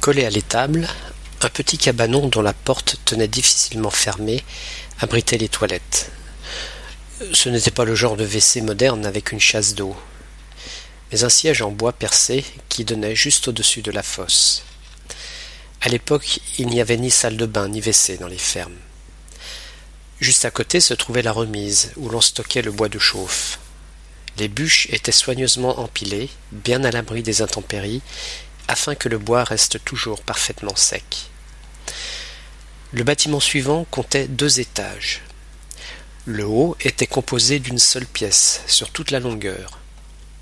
Collé à l'étable, un petit cabanon dont la porte tenait difficilement fermée abritait les toilettes. Ce n'était pas le genre de WC moderne avec une chasse d'eau, mais un siège en bois percé qui donnait juste au-dessus de la fosse. À l'époque, il n'y avait ni salle de bain ni WC dans les fermes. Juste à côté se trouvait la remise, où l'on stockait le bois de chauffe. Les bûches étaient soigneusement empilées, bien à l'abri des intempéries, afin que le bois reste toujours parfaitement sec. Le bâtiment suivant comptait deux étages. Le haut était composé d'une seule pièce, sur toute la longueur.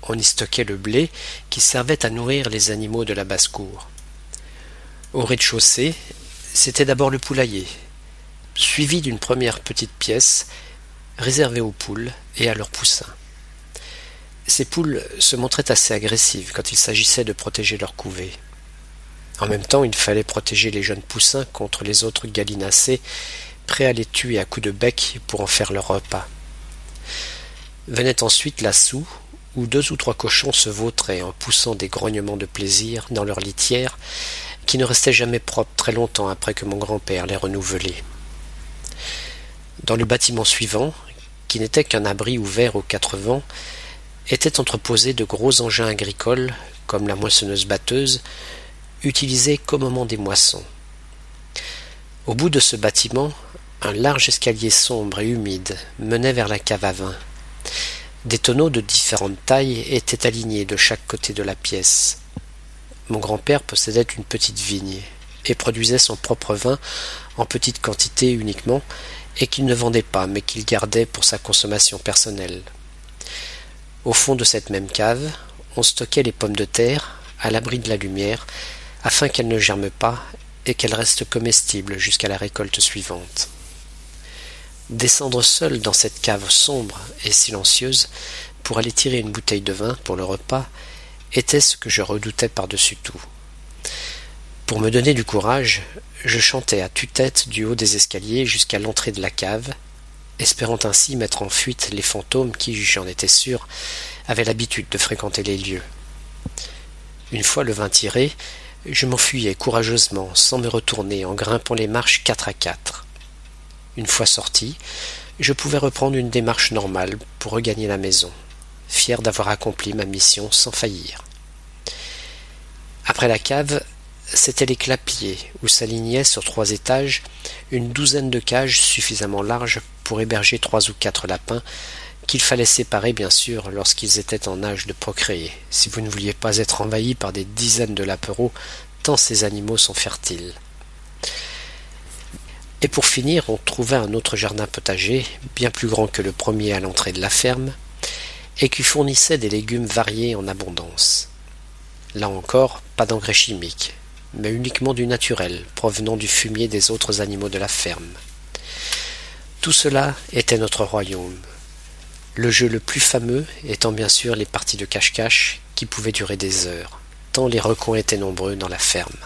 On y stockait le blé qui servait à nourrir les animaux de la basse-cour. Au rez-de-chaussée, c'était d'abord le poulailler, suivi d'une première petite pièce réservée aux poules et à leurs poussins. Ces poules se montraient assez agressives quand il s'agissait de protéger leur couvée. En même temps, il fallait protéger les jeunes poussins contre les autres gallinacés, prêts à les tuer à coups de bec pour en faire leur repas. Venait ensuite la soue, où deux ou trois cochons se vautraient en poussant des grognements de plaisir dans leur litière, qui ne restait jamais propre très longtemps après que mon grand-père les renouvelait. Dans le bâtiment suivant, qui n'était qu'un abri ouvert aux quatre vents, étaient entreposés de gros engins agricoles, comme la moissonneuse-batteuse, utilisés qu'au moment des moissons. Au bout de ce bâtiment, un large escalier sombre et humide menait vers la cave à vin. Des tonneaux de différentes tailles étaient alignés de chaque côté de la pièce. Mon grand-père possédait une petite vigne et produisait son propre vin en petite quantité uniquement et qu'il ne vendait pas mais qu'il gardait pour sa consommation personnelle. Au fond de cette même cave, on stockait les pommes de terre à l'abri de la lumière afin qu'elles ne germent pas et qu'elles restent comestibles jusqu'à la récolte suivante. Descendre seul dans cette cave sombre et silencieuse pour aller tirer une bouteille de vin pour le repas était ce que je redoutais par-dessus tout. Pour me donner du courage, je chantais à tue-tête du haut des escaliers jusqu'à l'entrée de la cave, espérant ainsi mettre en fuite les fantômes qui, j'en étais sûr, avaient l'habitude de fréquenter les lieux. Une fois le vin tiré, je m'enfuyais courageusement, sans me retourner, en grimpant les marches quatre à quatre. Une fois sorti, je pouvais reprendre une démarche normale pour regagner la maison fier d'avoir accompli ma mission sans faillir. Après la cave, c'était les clapiers, où s'alignaient sur trois étages une douzaine de cages suffisamment larges pour héberger trois ou quatre lapins, qu'il fallait séparer bien sûr lorsqu'ils étaient en âge de procréer, si vous ne vouliez pas être envahi par des dizaines de lapereaux, tant ces animaux sont fertiles. Et pour finir, on trouvait un autre jardin potager, bien plus grand que le premier à l'entrée de la ferme, et qui fournissait des légumes variés en abondance. Là encore, pas d'engrais chimiques, mais uniquement du naturel, provenant du fumier des autres animaux de la ferme. Tout cela était notre royaume. Le jeu le plus fameux étant bien sûr les parties de cache-cache qui pouvaient durer des heures, tant les recoins étaient nombreux dans la ferme.